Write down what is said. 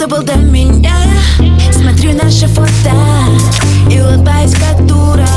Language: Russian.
кто был до меня. Смотрю наши фото и улыбаюсь как дура.